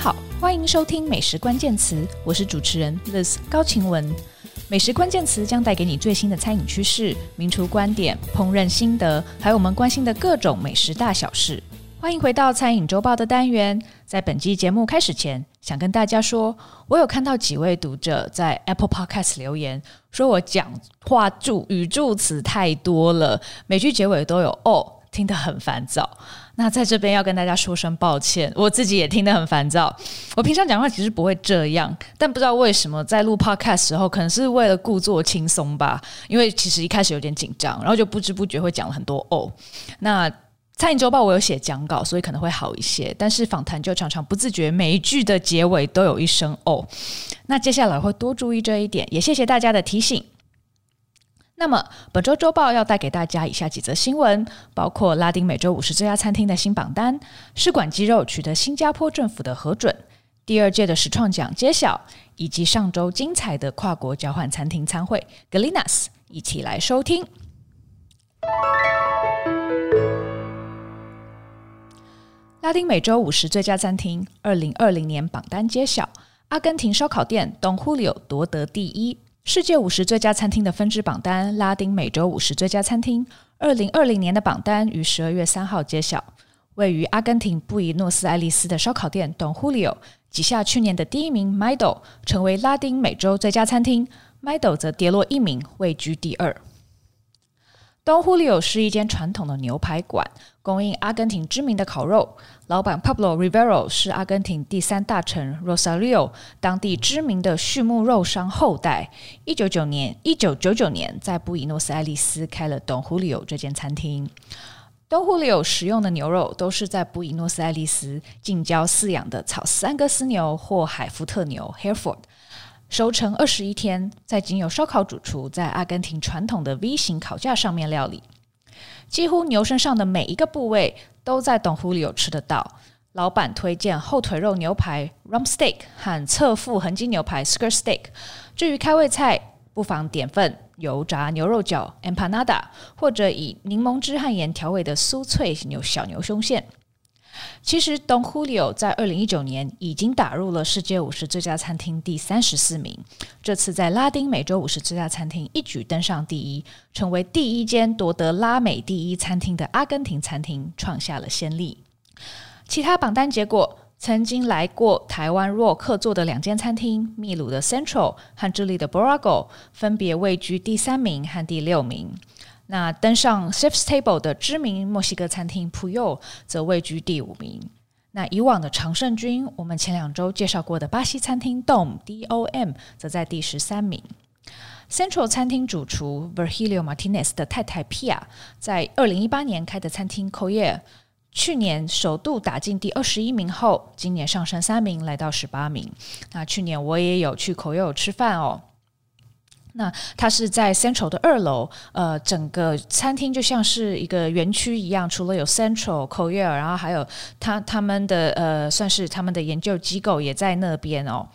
好，欢迎收听美食关键词，我是主持人 Liz 高晴雯。美食关键词将带给你最新的餐饮趋势、名厨观点、烹饪心得，还有我们关心的各种美食大小事。欢迎回到餐饮周报的单元。在本期节目开始前，想跟大家说，我有看到几位读者在 Apple Podcast 留言，说我讲话助语助词太多了，每句结尾都有哦。听得很烦躁，那在这边要跟大家说声抱歉，我自己也听得很烦躁。我平常讲话其实不会这样，但不知道为什么在录 podcast 时候，可能是为了故作轻松吧。因为其实一开始有点紧张，然后就不知不觉会讲了很多哦。那餐饮周报我有写讲稿，所以可能会好一些，但是访谈就常常不自觉每一句的结尾都有一声哦。那接下来会多注意这一点，也谢谢大家的提醒。那么本周周报要带给大家以下几则新闻，包括拉丁美洲五十最佳餐厅的新榜单，试管鸡肉取得新加坡政府的核准，第二届的实创奖揭晓，以及上周精彩的跨国交换餐厅餐会 Galinas，一起来收听。拉丁美洲五十最佳餐厅二零二零年榜单揭晓，阿根廷烧烤店 Don Julio 夺得第一。世界五十最佳餐厅的分支榜单，拉丁美洲五十最佳餐厅，二零二零年的榜单于十二月三号揭晓。位于阿根廷布宜诺斯艾利斯的烧烤店 Don Julio 挤下去年的第一名 Mido，成为拉丁美洲最佳餐厅。Mido 则跌落一名，位居第二。Don Julio 是一间传统的牛排馆，供应阿根廷知名的烤肉。老板 Pablo Rivero 是阿根廷第三大城 Rosario 当地知名的畜牧肉商后代。一九九年，一九九九年在布宜诺斯艾利斯开了 Don Julio 这间餐厅。Don Julio 使用的牛肉都是在布宜诺斯艾利斯近郊饲养的草斯安格斯牛或海福特牛 Hereford。熟成二十一天，在仅有烧烤主厨在阿根廷传统的 V 型烤架上面料理，几乎牛身上的每一个部位都在 Don Julio 吃得到。老板推荐后腿肉牛排 Rump Steak 和侧腹横筋牛排 Skirt Steak。至于开胃菜，不妨点份油炸牛肉饺 Empanada，或者以柠檬汁和盐调味的酥脆牛小牛胸腺。其实，Don Julio 在二零一九年已经打入了世界五十最佳餐厅第三十四名。这次在拉丁美洲五十最佳餐厅一举登上第一，成为第一间夺得拉美第一餐厅的阿根廷餐厅，创下了先例。其他榜单结果，曾经来过台湾若客座的两间餐厅，秘鲁的 Central 和智利的 Borago，分别位居第三名和第六名。那登上 Chef's Table 的知名墨西哥餐厅 Puyo 则位居第五名。那以往的常胜军，我们前两周介绍过的巴西餐厅 Dom D O M 则在第十三名。Central 餐厅主厨 Virgilio Martinez 的太太 Pia 在二零一八年开的餐厅 Coller 去年首度打进第二十一名后，今年上升三名来到十八名。那去年我也有去 Coller 吃饭哦。那它是在 Central 的二楼，呃，整个餐厅就像是一个园区一样，除了有 Central、Coller，然后还有他他们的呃，算是他们的研究机构也在那边哦。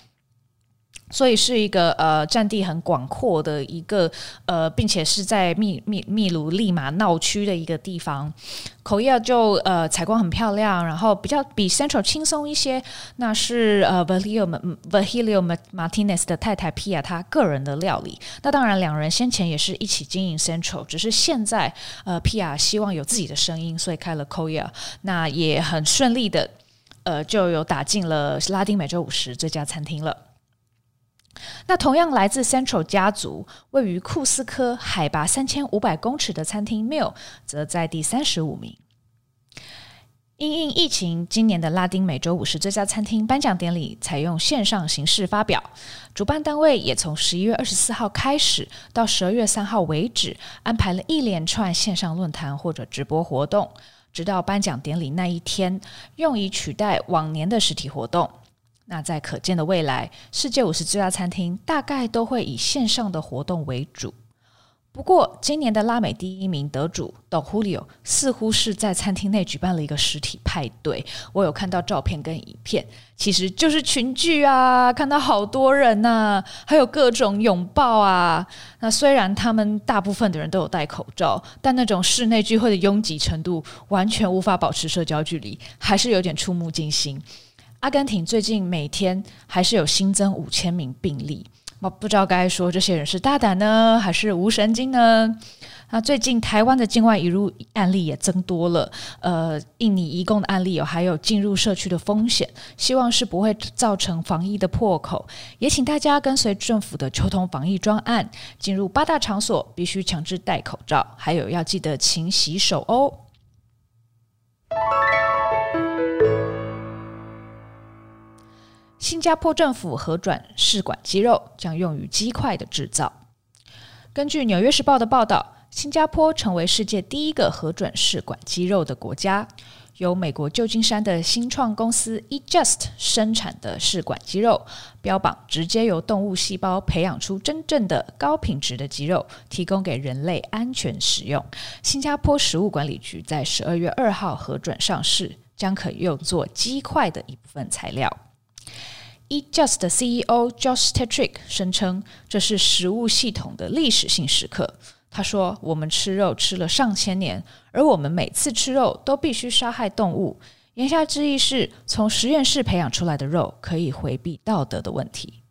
所以是一个呃占地很广阔的一个呃，并且是在秘秘秘鲁利马闹区的一个地方，口业就呃采光很漂亮，然后比较比 Central 轻松一些。那是呃 Valio Valio Martinez 的太太 Pia 他个人的料理。那当然两人先前也是一起经营 Central，只是现在呃 Pia 希望有自己的声音，所以开了 Coller。那也很顺利的呃就有打进了拉丁美洲五十最佳餐厅了。那同样来自 Central 家族，位于库斯科海拔三千五百公尺的餐厅 Mill 则在第三十五名。因应疫情，今年的拉丁美洲五十最佳餐厅颁奖典礼采用线上形式发表，主办单位也从十一月二十四号开始到十二月三号为止，安排了一连串线上论坛或者直播活动，直到颁奖典礼那一天，用以取代往年的实体活动。那在可见的未来，世界五十最佳餐厅大概都会以线上的活动为主。不过，今年的拉美第一名得主 Don Julio 似乎是在餐厅内举办了一个实体派对。我有看到照片跟影片，其实就是群聚啊，看到好多人呐、还有各种拥抱啊。那虽然他们大部分的人都有戴口罩，但那种室内聚会的拥挤程度完全无法保持社交距离，还是有点触目惊心。阿根廷最近每天还是有新增五千名病例。我不知道该说这些人是大胆呢，还是无神经呢？那最近台湾的境外移入案例也增多了，呃，印尼移工的案例有，还有进入社区的风险，希望是不会造成防疫的破口。也请大家跟随政府的秋冬防疫专案，进入八大场所必须强制戴口罩，还有要记得勤洗手哦。新加坡政府核转试管肌肉，将用于鸡块的制造。根据《纽约时报》的报道，新加坡成为世界第一个核准试管肌肉的国家。由美国旧金山的新创公司 eJust 生产的试管肌肉，标榜直接由动物细胞培养出真正的高品质的肌肉，提供给人类安全使用。新加坡食物管理局在十二月二号核准上市，将可用作鸡块的一部分材料。Just 的 CEO Josh Tetrick 声称，这是食物系统的历史性时刻。他说：“我们吃肉吃了上千年，而我们每次吃肉都必须杀害动物。”言下之意是从实验室培养出来的肉可以回避道德的问题。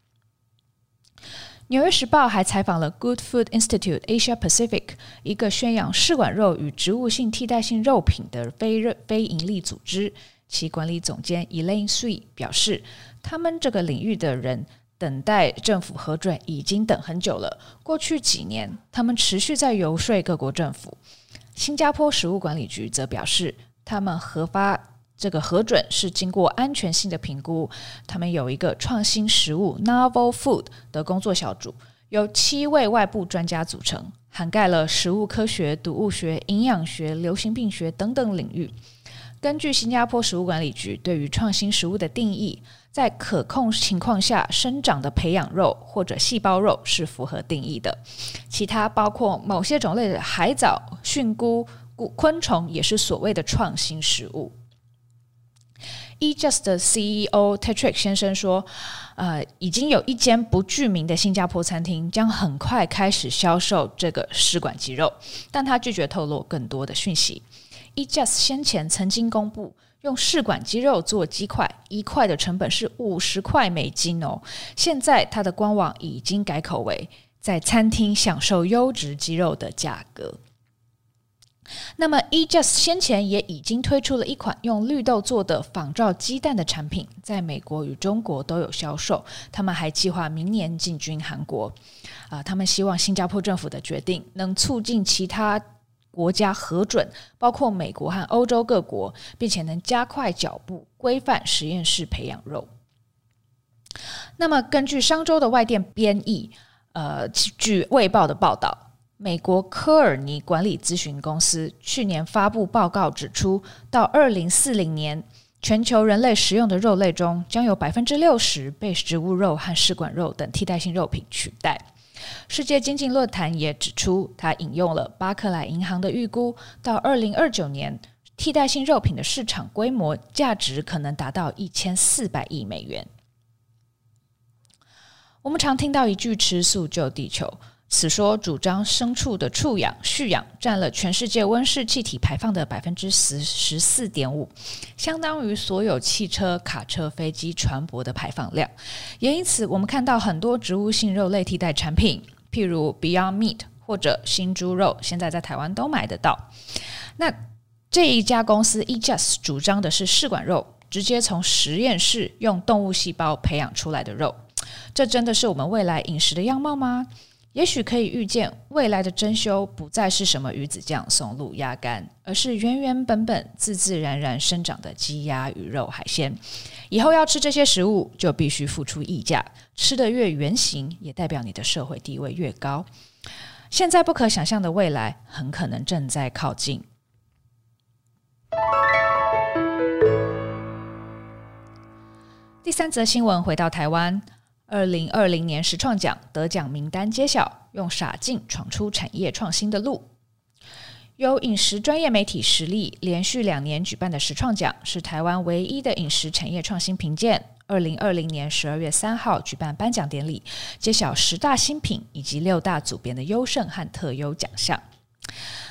《纽约时报》还采访了 Good Food Institute Asia Pacific，一个宣扬试管肉与植物性替代性肉品的非非营利组织。其管理总监 Elaine Sui 表示，他们这个领域的人等待政府核准已经等很久了。过去几年，他们持续在游说各国政府。新加坡食物管理局则表示，他们核发这个核准是经过安全性的评估。他们有一个创新食物 （Novel Food） 的工作小组，由七位外部专家组成，涵盖了食物科学、毒物学、营养学、流行病学等等领域。根据新加坡食物管理局对于创新食物的定义，在可控情况下生长的培养肉或者细胞肉是符合定义的。其他包括某些种类的海藻、蕈菇、昆虫也是所谓的创新食物。eJust 的 CEO Tetrick 先生说：“呃，已经有一间不具名的新加坡餐厅将很快开始销售这个试管鸡肉，但他拒绝透露更多的讯息。” eJust 先前曾经公布，用试管肌肉做鸡块，一块的成本是五十块美金哦。现在它的官网已经改口为在餐厅享受优质鸡肉的价格。那么 eJust 先前也已经推出了一款用绿豆做的仿照鸡蛋的产品，在美国与中国都有销售。他们还计划明年进军韩国。啊、他们希望新加坡政府的决定能促进其他。国家核准，包括美国和欧洲各国，并且能加快脚步，规范实验室培养肉。那么，根据商周的外电编译，呃，据《卫报》的报道，美国科尔尼管理咨询公司去年发布报告指出，到二零四零年，全球人类食用的肉类中，将有百分之六十被植物肉和试管肉等替代性肉品取代。世界经济论坛也指出，他引用了巴克莱银行的预估，到二零二九年，替代性肉品的市场规模价值可能达到一千四百亿美元。我们常听到一句“吃素救地球”，此说主张牲畜的畜养、畜养占了全世界温室气体排放的百分之十十四点五，相当于所有汽车、卡车、飞机、船舶的排放量。也因此，我们看到很多植物性肉类替代产品，譬如 Beyond Meat 或者新猪肉，现在在台湾都买得到。那这一家公司 eJust 主张的是试管肉，直接从实验室用动物细胞培养出来的肉，这真的是我们未来饮食的样貌吗？也许可以预见，未来的珍馐不再是什么鱼子酱、松露、鸭肝，而是原原本本、自自然然生长的鸡鸭鱼肉海鲜。以后要吃这些食物，就必须付出溢价。吃得越原形，也代表你的社会地位越高。现在不可想象的未来，很可能正在靠近。第三则新闻，回到台湾。二零二零年时创奖得奖名单揭晓，用傻劲闯出产业创新的路。由饮食专业媒体实力连续两年举办的时创奖，是台湾唯一的饮食产业创新评鉴。二零二零年十二月三号举办颁奖典礼，揭晓十大新品以及六大组别的优胜和特优奖项。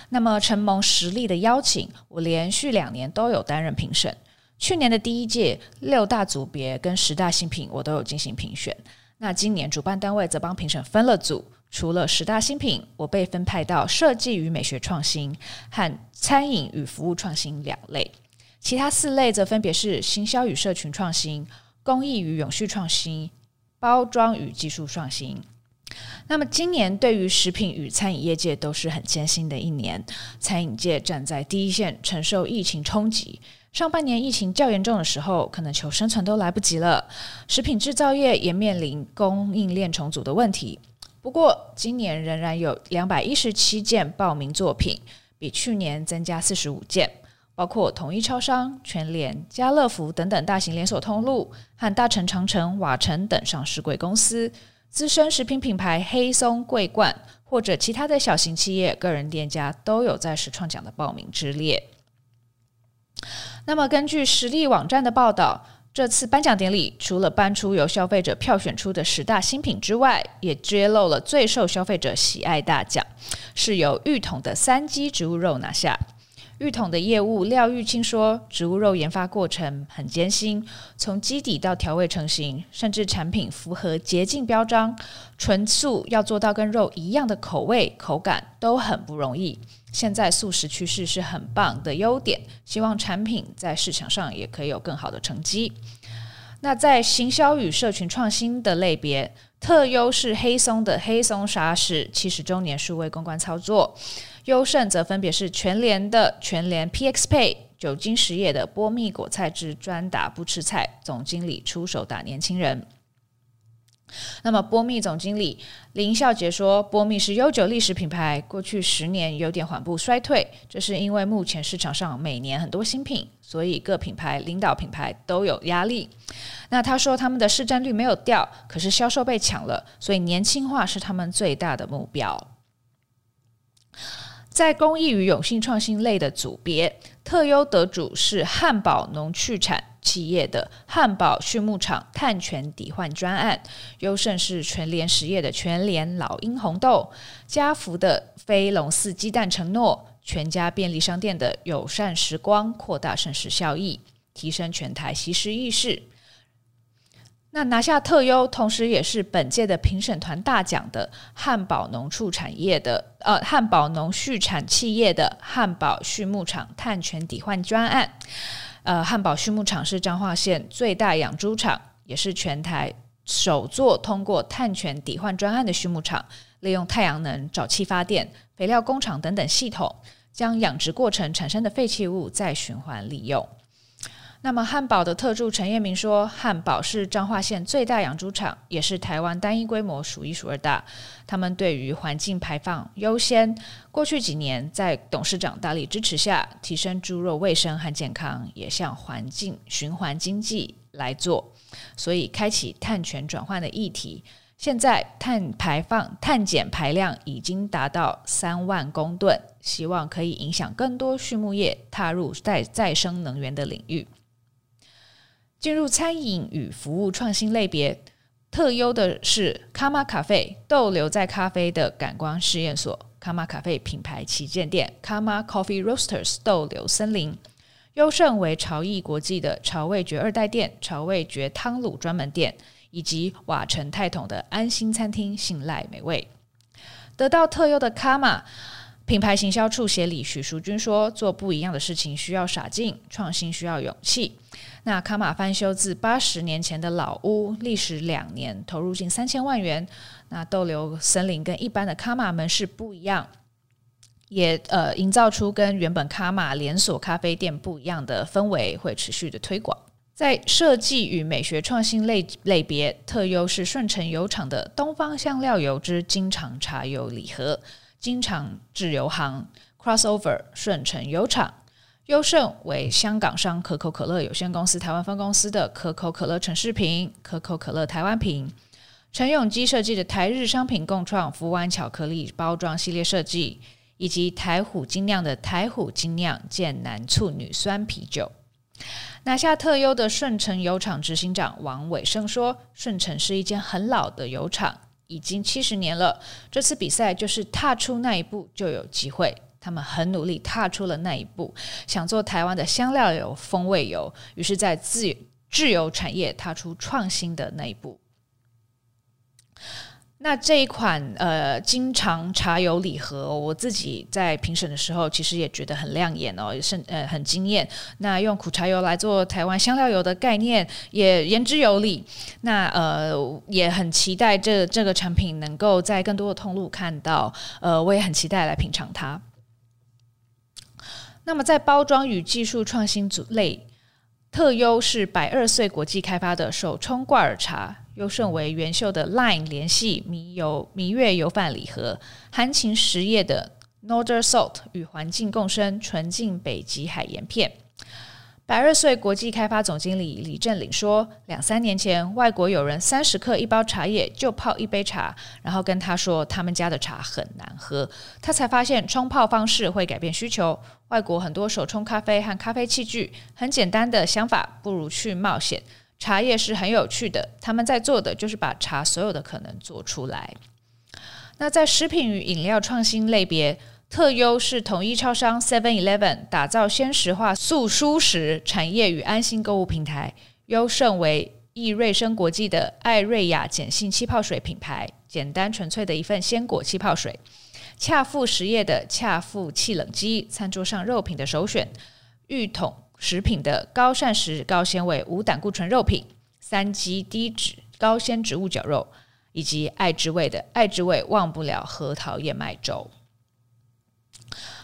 那么承蒙实力的邀请，我连续两年都有担任评审。去年的第一届六大组别跟十大新品我都有进行评选，那今年主办单位则帮评审分了组，除了十大新品，我被分派到设计与美学创新和餐饮与服务创新两类，其他四类则分别是行销与社群创新、工艺与永续创新、包装与技术创新。那么，今年对于食品与餐饮业界都是很艰辛的一年。餐饮界站在第一线，承受疫情冲击。上半年疫情较严重的时候，可能求生存都来不及了。食品制造业也面临供应链重组的问题。不过，今年仍然有两百一十七件报名作品，比去年增加四十五件，包括统一超商、全联、家乐福等等大型连锁通路，和大成、长城、瓦城等上市贵公司。资深食品品牌黑松、桂冠，或者其他的小型企业、个人店家都有在实创奖的报名之列。那么，根据实力网站的报道，这次颁奖典礼除了颁出由消费者票选出的十大新品之外，也揭露了最受消费者喜爱大奖，是由玉桶的三基植物肉拿下。玉统的业务廖玉清说：“植物肉研发过程很艰辛，从基底到调味成型，甚至产品符合洁净标章，纯素要做到跟肉一样的口味口感都很不容易。现在素食趋势是很棒的优点，希望产品在市场上也可以有更好的成绩。那在行销与社群创新的类别，特优是黑松的黑松沙士七十周年数位公关操作。”优胜则分别是全联的全联 PX Pay、久金实业的波蜜果菜汁专打不吃菜，总经理出手打年轻人。那么波蜜总经理林孝杰说，波蜜是悠久历史品牌，过去十年有点缓步衰退，这是因为目前市场上每年很多新品，所以各品牌领导品牌都有压力。那他说他们的市占率没有掉，可是销售被抢了，所以年轻化是他们最大的目标。在公益与永续创新类的组别，特优得主是汉堡农畜产企业的汉堡畜牧场碳权抵换专案，优胜是全联实业的全联老鹰红豆，家福的飞龙寺鸡蛋承诺，全家便利商店的友善时光扩大膳食效益，提升全台惜食意识。那拿下特优，同时也是本届的评审团大奖的汉堡农畜产业的呃汉堡农畜产企业的汉堡畜牧场碳权抵换专案。呃，汉堡畜牧场是彰化县最大养猪场，也是全台首座通过碳权抵换专案的畜牧场，利用太阳能、沼气发电、肥料工厂等等系统，将养殖过程产生的废弃物再循环利用。那么汉堡的特助陈业明说，汉堡是彰化县最大养猪场，也是台湾单一规模数一数二大。他们对于环境排放优先，过去几年在董事长大力支持下，提升猪肉卫生和健康，也向环境循环经济来做，所以开启碳权转换的议题。现在碳排放碳减排量已经达到三万公吨，希望可以影响更多畜牧业踏入再再生能源的领域。进入餐饮与服务创新类别，特优的是卡玛咖啡逗留在咖啡的感官试验所，卡玛咖啡品牌旗舰店卡玛 Coffee Roasters 逗留森林，优胜为潮艺国际的潮味觉二代店、潮味觉汤卤专门店，以及瓦城泰统的安心餐厅信赖美味。得到特优的卡玛品牌行销处协理许淑君说：“做不一样的事情需要傻劲，创新需要勇气。”那卡玛翻修自八十年前的老屋，历时两年，投入近三千万元。那豆留森林跟一般的卡玛门市不一样，也呃营造出跟原本卡玛连锁咖啡店不一样的氛围，会持续的推广。在设计与美学创新类类别，特优是顺成油厂的东方香料油之金常茶油礼盒，金常制油行 Crossover 顺成油厂。优胜为香港商可口可乐有限公司台湾分公司的可口可乐城市瓶、可口可乐台湾瓶，陈永基设计的台日商品共创福湾巧克力包装系列设计，以及台虎精酿的台虎精酿剑南醋女酸啤酒。拿下特优的顺成油厂执行长王伟胜说：“顺成是一间很老的油厂，已经七十年了。这次比赛就是踏出那一步就有机会。”他们很努力踏出了那一步，想做台湾的香料油、风味油，于是，在自自由产业踏出创新的那一步。那这一款呃经常茶油礼盒，我自己在评审的时候，其实也觉得很亮眼哦，也是呃很惊艳。那用苦茶油来做台湾香料油的概念，也言之有理。那呃也很期待这这个产品能够在更多的通路看到。呃，我也很期待来品尝它。那么在包装与技术创新组类，特优是百二岁国际开发的手冲挂耳茶。优胜为元秀的 Line 联系迷游迷月油饭礼盒，含情实业的 Nordersalt 与环境共生纯净北极海盐片。百二岁国际开发总经理李振领说，两三年前，外国友人三十克一包茶叶就泡一杯茶，然后跟他说他们家的茶很难喝，他才发现冲泡方式会改变需求。外国很多手冲咖啡和咖啡器具，很简单的想法，不如去冒险。茶叶是很有趣的，他们在做的就是把茶所有的可能做出来。那在食品与饮料创新类别，特优是统一超商 Seven Eleven 打造鲜食化速蔬食产业与安心购物平台。优胜为益瑞生国际的艾瑞雅碱性气泡水品牌，简单纯粹的一份鲜果气泡水。恰富实业的恰富气冷机，餐桌上肉品的首选。玉桶。食品的高膳食、高纤维、无胆固醇肉品，三基低脂高纤植物绞肉，以及爱之味的爱之味忘不了核桃燕麦粥。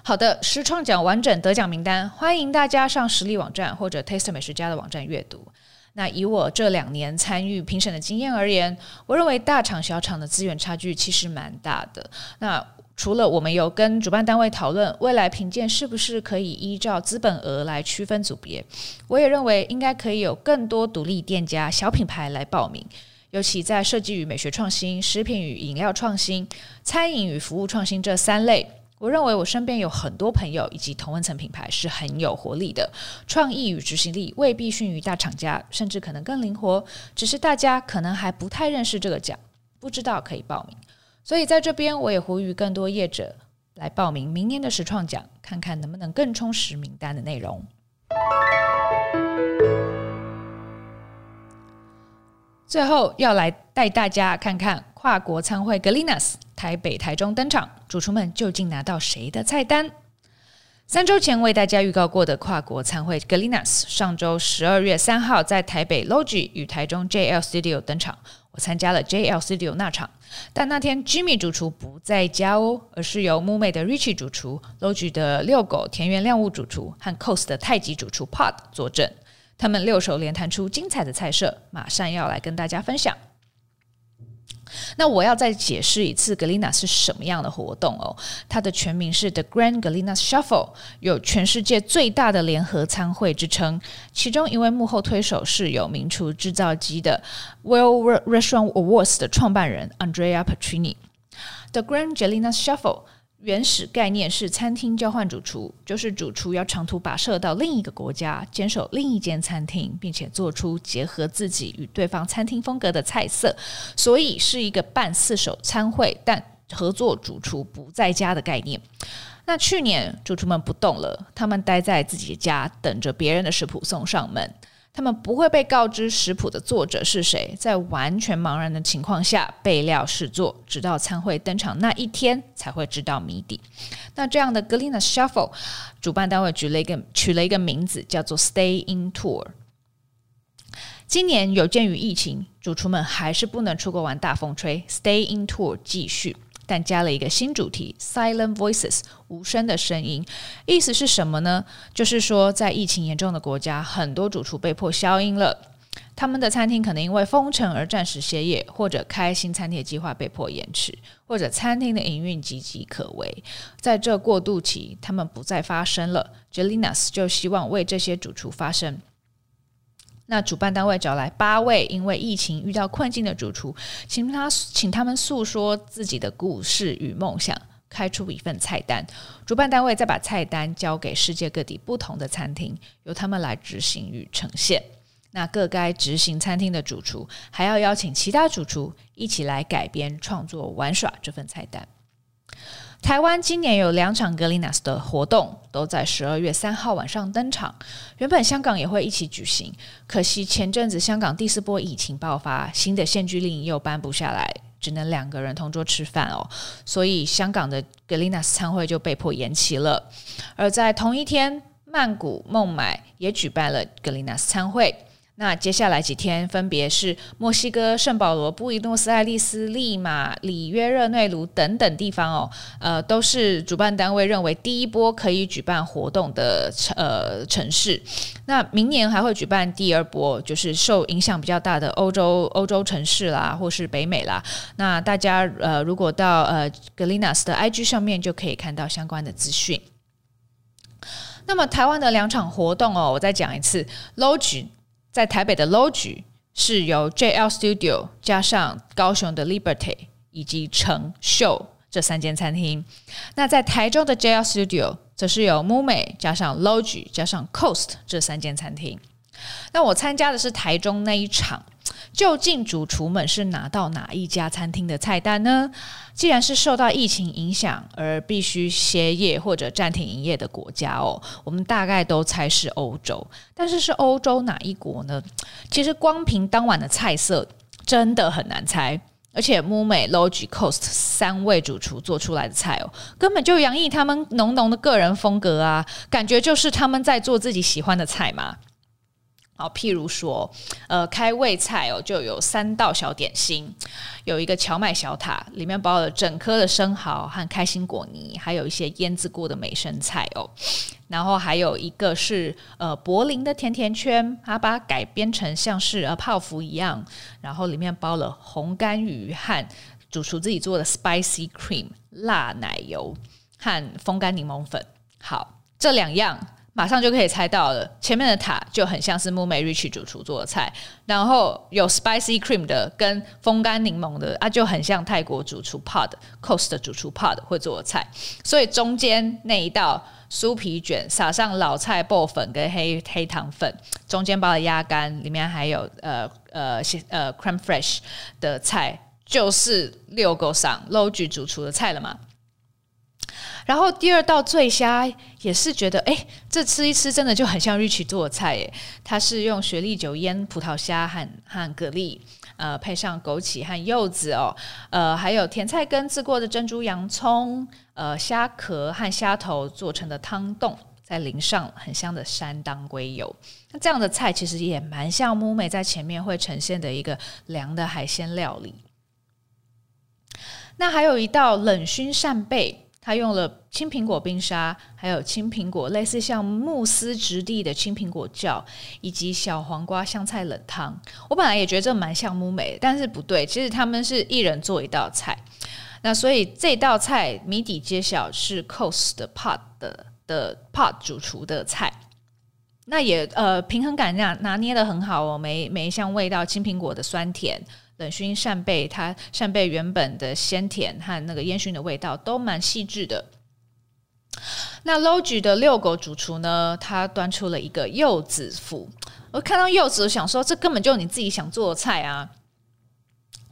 好的，实创奖完整得奖名单，欢迎大家上实力网站或者 Taste 美食家的网站阅读。那以我这两年参与评审的经验而言，我认为大厂小厂的资源差距其实蛮大的。那除了我们有跟主办单位讨论未来评鉴是不是可以依照资本额来区分组别，我也认为应该可以有更多独立店家、小品牌来报名，尤其在设计与美学创新、食品与饮料创新、餐饮与服务创新这三类，我认为我身边有很多朋友以及同温层品牌是很有活力的，创意与执行力未必逊于大厂家，甚至可能更灵活，只是大家可能还不太认识这个奖，不知道可以报名。所以在这边，我也呼吁更多业者来报名明年的实创奖，看看能不能更充实名单的内容。最后要来带大家看看跨国参会 Galinas 台北、台中登场，主厨们究竟拿到谁的菜单？三周前为大家预告过的跨国餐会 Galinas，上周十二月三号在台北 Logi 与台中 JL Studio 登场。我参加了 JL Studio 那场，但那天 Jimmy 主厨不在家哦，而是由 Mume 的 Richie 主厨、Logi 的遛狗田园亮物主厨和 Coast 的太极主厨 Pod 坐镇。他们六手联弹出精彩的菜色，马上要来跟大家分享。那我要再解释一次，Galina 是什么样的活动哦？它的全名是 The Grand Galina Shuffle，有全世界最大的联合参会之称。其中一位幕后推手是有名厨制造机的 Well Restaurant Awards 的创办人 Andrea Petrini。The Grand Galina Shuffle。原始概念是餐厅交换主厨，就是主厨要长途跋涉到另一个国家，坚守另一间餐厅，并且做出结合自己与对方餐厅风格的菜色，所以是一个半四手餐会，但合作主厨不在家的概念。那去年主厨们不动了，他们待在自己家，等着别人的食谱送上门。他们不会被告知食谱的作者是谁，在完全茫然的情况下备料试做，直到餐会登场那一天才会知道谜底。那这样的 g l e n a Shuffle，主办单位举了一个取了一个名字，叫做 Stay In Tour。今年有鉴于疫情，主厨们还是不能出国玩大风吹，Stay In Tour 继续。但加了一个新主题，Silent Voices，无声的声音，意思是什么呢？就是说，在疫情严重的国家，很多主厨被迫消音了，他们的餐厅可能因为封城而暂时歇业，或者开新餐厅计划被迫延迟，或者餐厅的营运岌岌可危。在这过渡期，他们不再发声了。Jelinas 就希望为这些主厨发声。那主办单位找来八位因为疫情遇到困境的主厨，请他请他们诉说自己的故事与梦想，开出一份菜单。主办单位再把菜单交给世界各地不同的餐厅，由他们来执行与呈现。那各该执行餐厅的主厨还要邀请其他主厨一起来改编创作玩耍这份菜单。台湾今年有两场 Galenas 的活动，都在十二月三号晚上登场。原本香港也会一起举行，可惜前阵子香港第四波疫情爆发，新的限聚令又颁布下来，只能两个人同桌吃饭哦，所以香港的 Galenas 餐会就被迫延期了。而在同一天，曼谷孟买也举办了 Galenas 餐会。那接下来几天，分别是墨西哥圣保罗、布宜诺斯艾利斯、利马、里约热内卢等等地方哦，呃，都是主办单位认为第一波可以举办活动的呃城市。那明年还会举办第二波，就是受影响比较大的欧洲欧洲城市啦，或是北美啦。那大家呃，如果到呃 Galenas 的 IG 上面，就可以看到相关的资讯。那么台湾的两场活动哦，我再讲一次，Logi 在台北的 Logi 是由 JL Studio 加上高雄的 Liberty 以及成秀这三间餐厅。那在台中的 JL Studio 则是由 MUME 加上 Logi 加上 Coast 这三间餐厅。那我参加的是台中那一场。究竟主厨们是拿到哪一家餐厅的菜单呢？既然是受到疫情影响而必须歇业或者暂停营业的国家哦，我们大概都猜是欧洲，但是是欧洲哪一国呢？其实光凭当晚的菜色真的很难猜，而且 MUME、Logi、Cost 三位主厨做出来的菜哦，根本就洋溢他们浓浓的个人风格啊，感觉就是他们在做自己喜欢的菜嘛。好，譬如说，呃，开胃菜哦，就有三道小点心，有一个荞麦小塔，里面包了整颗的生蚝和开心果泥，还有一些腌制过的美生菜哦。然后还有一个是呃柏林的甜甜圈，它把它改编成像是呃泡芙一样，然后里面包了红干鱼和主厨自己做的 spicy cream 辣奶油和风干柠檬粉。好，这两样。马上就可以猜到了，前面的塔就很像是 MUME Richie 主厨做的菜，然后有 spicy cream 的跟风干柠檬的啊，就很像泰国主厨 Pod Coast 的主厨 Pod 会做的菜。所以中间那一道酥皮卷撒上老菜脯粉跟黑黑糖粉，中间包的鸭肝，里面还有呃呃呃 crème fraîche 的菜，就是六个上 log 主厨的菜了嘛。然后第二道醉虾也是觉得，哎，这吃一吃真的就很像 Rich 做的菜耶。它是用雪莉酒腌葡萄虾和和蛤蜊，呃，配上枸杞和柚子哦，呃，还有甜菜根渍过的珍珠洋葱，呃，虾壳和虾头做成的汤冻，再淋上很香的山当归油。那这样的菜其实也蛮像 MUME 在前面会呈现的一个凉的海鲜料理。那还有一道冷熏扇贝。他用了青苹果冰沙，还有青苹果类似像慕斯质地的青苹果酱，以及小黄瓜香菜冷汤。我本来也觉得这蛮像 MUME，但是不对，其实他们是一人做一道菜。那所以这道菜谜底揭晓是 Coast 的 Pod 的的 Pod 主厨的菜。那也呃平衡感那拿捏得很好哦，每每一项味道，青苹果的酸甜。冷熏扇贝，它扇贝原本的鲜甜和那个烟熏的味道都蛮细致的。那 Logi 的遛狗主厨呢，他端出了一个柚子腐。我看到柚子，我想说这根本就你自己想做的菜啊！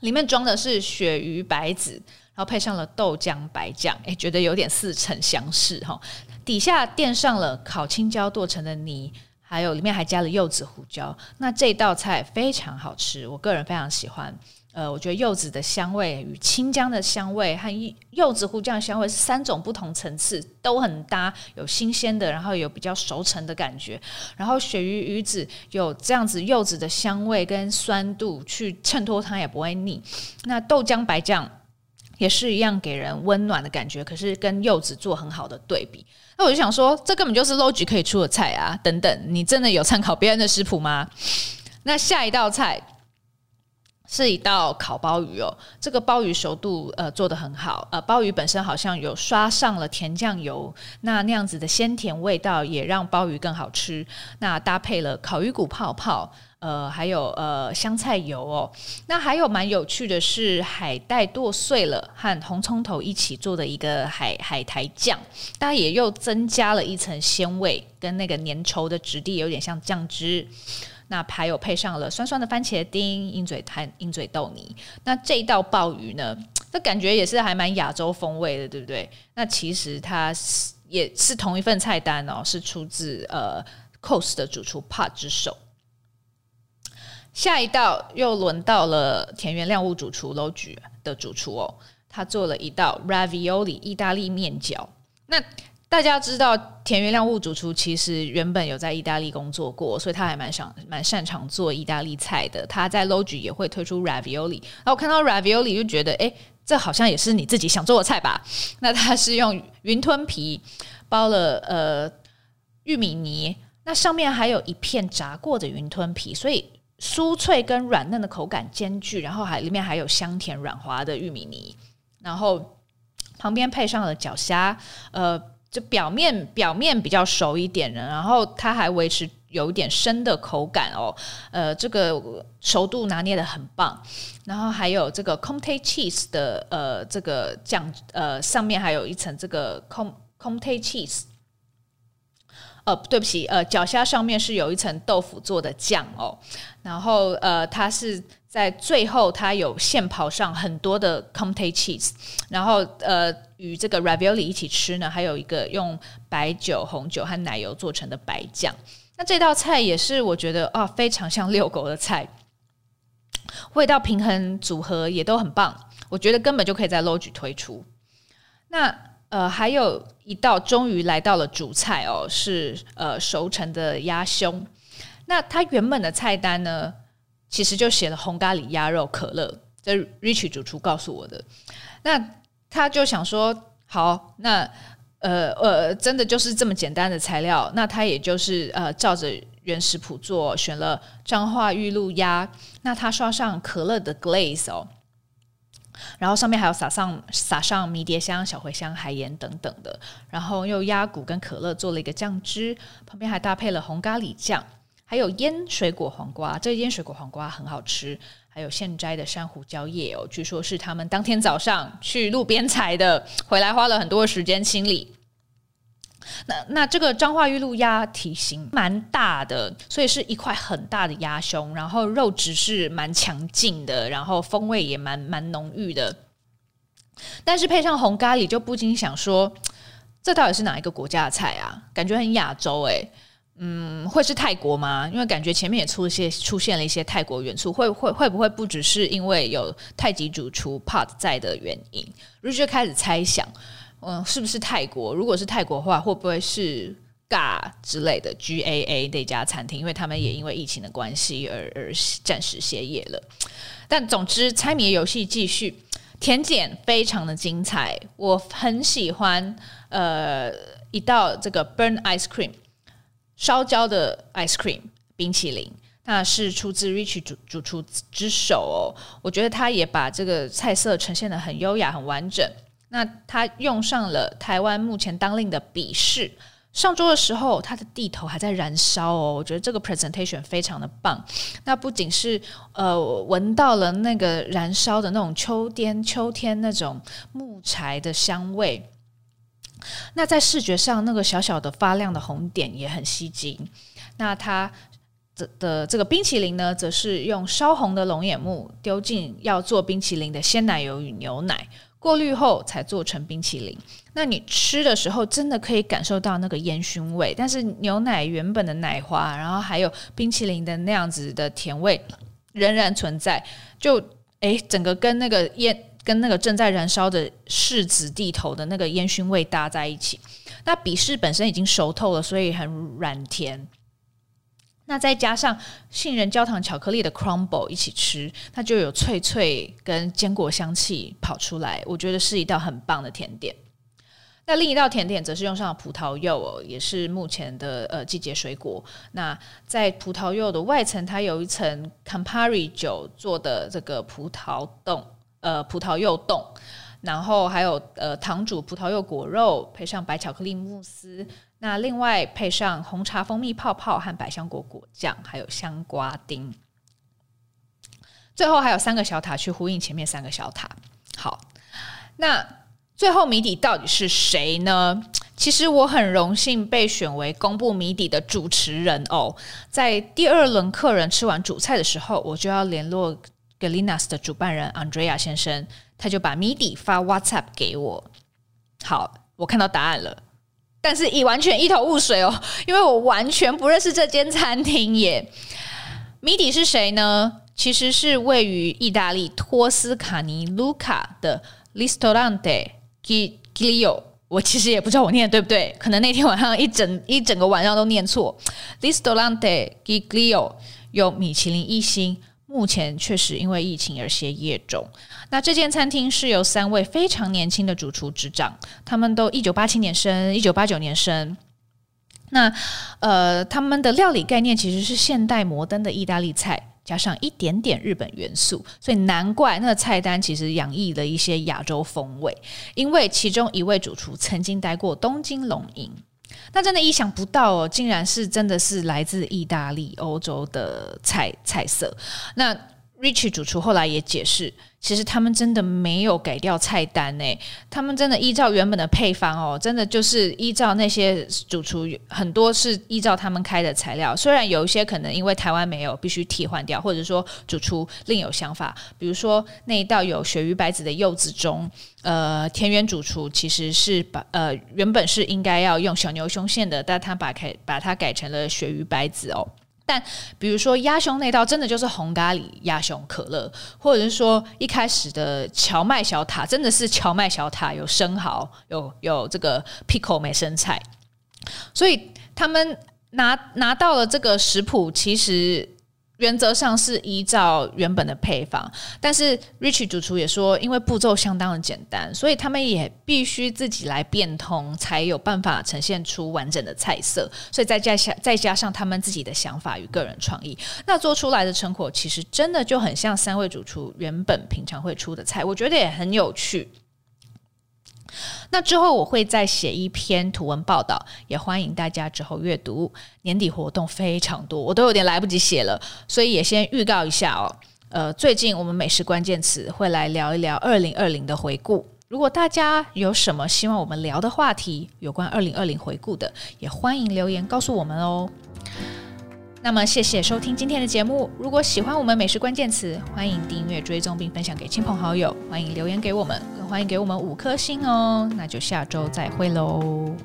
里面装的是鳕鱼白子，然后配上了豆浆白酱，诶，觉得有点似曾相识哈。底下垫上了烤青椒剁成的泥。还有里面还加了柚子胡椒，那这道菜非常好吃，我个人非常喜欢。呃，我觉得柚子的香味与青姜的香味和柚子胡椒的香味是三种不同层次，都很搭，有新鲜的，然后有比较熟成的感觉。然后鳕鱼鱼子有这样子柚子的香味跟酸度去衬托它，也不会腻。那豆浆白酱。也是一样给人温暖的感觉，可是跟柚子做很好的对比。那我就想说，这根本就是 Logi 可以出的菜啊！等等，你真的有参考别人的食谱吗？那下一道菜是一道烤鲍鱼哦，这个鲍鱼熟度呃做得很好，呃，鲍鱼本身好像有刷上了甜酱油，那那样子的鲜甜味道也让鲍鱼更好吃。那搭配了烤鱼骨泡泡。呃，还有呃香菜油哦，那还有蛮有趣的是海带剁碎了和红葱头一起做的一个海海苔酱，它也又增加了一层鲜味，跟那个粘稠的质地有点像酱汁。那还有配上了酸酸的番茄丁、鹰嘴滩、鹰嘴豆泥。那这一道鲍鱼呢？这感觉也是还蛮亚洲风味的，对不对？那其实它是也是同一份菜单哦，是出自呃 Cos 的主厨 Pod 之手。下一道又轮到了田原谅悟主厨 Logi 的主厨哦，他做了一道 Ravioli 意大利面饺。那大家知道田原谅悟主厨其实原本有在意大利工作过，所以他还蛮想蛮擅长做意大利菜的。他在 Logi 也会推出 Ravioli，然后看到 Ravioli 就觉得，哎，这好像也是你自己想做的菜吧？那他是用云吞皮包了呃玉米泥，那上面还有一片炸过的云吞皮，所以酥脆跟软嫩的口感兼具，然后还里面还有香甜软滑的玉米泥，然后旁边配上了角虾，呃。就表面表面比较熟一点的，然后它还维持有一点生的口感哦，呃，这个熟度拿捏得很棒，然后还有这个 Comte cheese 的呃这个酱呃上面还有一层这个 Com Comte cheese，呃对不起呃脚下上面是有一层豆腐做的酱哦，然后呃它是在最后它有现刨上很多的 comte cheese，然后呃。与这个 ravioli 一起吃呢，还有一个用白酒、红酒和奶油做成的白酱。那这道菜也是我觉得啊，非常像遛狗的菜，味道平衡组合也都很棒。我觉得根本就可以在 Loggi 推出。那呃，还有一道终于来到了主菜哦，是呃熟成的鸭胸。那它原本的菜单呢，其实就写了红咖喱鸭肉可乐，这 Rich 主厨告诉我的。那他就想说，好，那呃呃，真的就是这么简单的材料，那他也就是呃照着原食谱做，选了彰化玉露鸭，那他刷上可乐的 glaze 哦，然后上面还有撒上撒上迷迭香、小茴香、海盐等等的，然后用鸭骨跟可乐做了一个酱汁，旁边还搭配了红咖喱酱，还有腌水果黄瓜，这腌水果黄瓜很好吃。还有现摘的珊瑚蕉叶哦，据说是他们当天早上去路边采的，回来花了很多时间清理。那那这个彰化玉露鸭体型蛮大的，所以是一块很大的鸭胸，然后肉质是蛮强劲的，然后风味也蛮蛮浓郁的。但是配上红咖喱，就不禁想说，这到底是哪一个国家的菜啊？感觉很亚洲诶、嗯，会是泰国吗？因为感觉前面也出现出现了一些泰国元素，会会会不会不只是因为有太极主厨 Pod 在的原因？如就开始猜想，嗯，是不是泰国？如果是泰国话，会不会是 GA 之类的 G A A 那家餐厅？因为他们也因为疫情的关系而而暂时歇业了。但总之，猜谜游戏继续，甜点非常的精彩，我很喜欢。呃，一道这个 Burn Ice Cream。烧焦的 ice cream 冰淇淋，那是出自 Rich 主主厨之手哦。我觉得他也把这个菜色呈现得很优雅、很完整。那他用上了台湾目前当令的笔试，上桌的时候，他的地头还在燃烧哦。我觉得这个 presentation 非常的棒。那不仅是呃闻到了那个燃烧的那种秋天秋天那种木柴的香味。那在视觉上，那个小小的发亮的红点也很吸睛。那它的的这个冰淇淋呢，则是用烧红的龙眼木丢进要做冰淇淋的鲜奶油与牛奶过滤后才做成冰淇淋。那你吃的时候，真的可以感受到那个烟熏味，但是牛奶原本的奶花，然后还有冰淇淋的那样子的甜味仍然存在。就诶，整个跟那个烟。跟那个正在燃烧的柿子地头的那个烟熏味搭在一起，那比士本身已经熟透了，所以很软甜。那再加上杏仁焦糖巧克力的 crumble 一起吃，它就有脆脆跟坚果香气跑出来，我觉得是一道很棒的甜点。那另一道甜点则是用上了葡萄柚哦，也是目前的呃季节水果。那在葡萄柚的外层，它有一层 Campari 酒做的这个葡萄冻。呃，葡萄柚冻，然后还有呃糖煮葡萄柚果肉，配上白巧克力慕斯，那另外配上红茶蜂蜜泡泡和百香果果酱，还有香瓜丁，最后还有三个小塔去呼应前面三个小塔。好，那最后谜底到底是谁呢？其实我很荣幸被选为公布谜底的主持人哦。在第二轮客人吃完主菜的时候，我就要联络。Galinas 的主办人 Andrea 先生，他就把谜底发 WhatsApp 给我。好，我看到答案了，但是一完全一头雾水哦，因为我完全不认识这间餐厅耶。谜底是谁呢？其实是位于意大利托斯卡尼卢卡的 Ristorante Giglio。我其实也不知道我念的对不对，可能那天晚上一整 一整个晚上都念错。Ristorante Giglio 有米其林一星，目前确实因为疫情而歇业中。那这间餐厅是由三位非常年轻的主厨执掌，他们都一九八七年生，一九八九年生。那呃，他们的料理概念其实是现代摩登的意大利菜。加上一点点日本元素，所以难怪那个菜单其实洋溢了一些亚洲风味。因为其中一位主厨曾经待过东京龙吟，那真的意想不到哦，竟然是真的是来自意大利、欧洲的菜菜色。那 Richie 主厨后来也解释。其实他们真的没有改掉菜单诶，他们真的依照原本的配方哦，真的就是依照那些主厨很多是依照他们开的材料，虽然有一些可能因为台湾没有，必须替换掉，或者说主厨另有想法，比如说那一道有鳕鱼白子的柚子中，呃，田园主厨其实是把呃原本是应该要用小牛胸腺的，但他把开把它改成了鳕鱼白子哦。但比如说鸭胸那道真的就是红咖喱鸭胸可乐，或者是说一开始的荞麦小塔真的是荞麦小塔，有生蚝，有有这个 pickle 美生菜，所以他们拿拿到了这个食谱，其实。原则上是依照原本的配方，但是 Rich 主厨也说，因为步骤相当的简单，所以他们也必须自己来变通，才有办法呈现出完整的菜色。所以再加上再加上他们自己的想法与个人创意，那做出来的成果其实真的就很像三位主厨原本平常会出的菜，我觉得也很有趣。那之后我会再写一篇图文报道，也欢迎大家之后阅读。年底活动非常多，我都有点来不及写了，所以也先预告一下哦。呃，最近我们美食关键词会来聊一聊二零二零的回顾。如果大家有什么希望我们聊的话题，有关二零二零回顾的，也欢迎留言告诉我们哦。那么，谢谢收听今天的节目。如果喜欢我们美食关键词，欢迎订阅、追踪并分享给亲朋好友。欢迎留言给我们，更欢迎给我们五颗星哦。那就下周再会喽。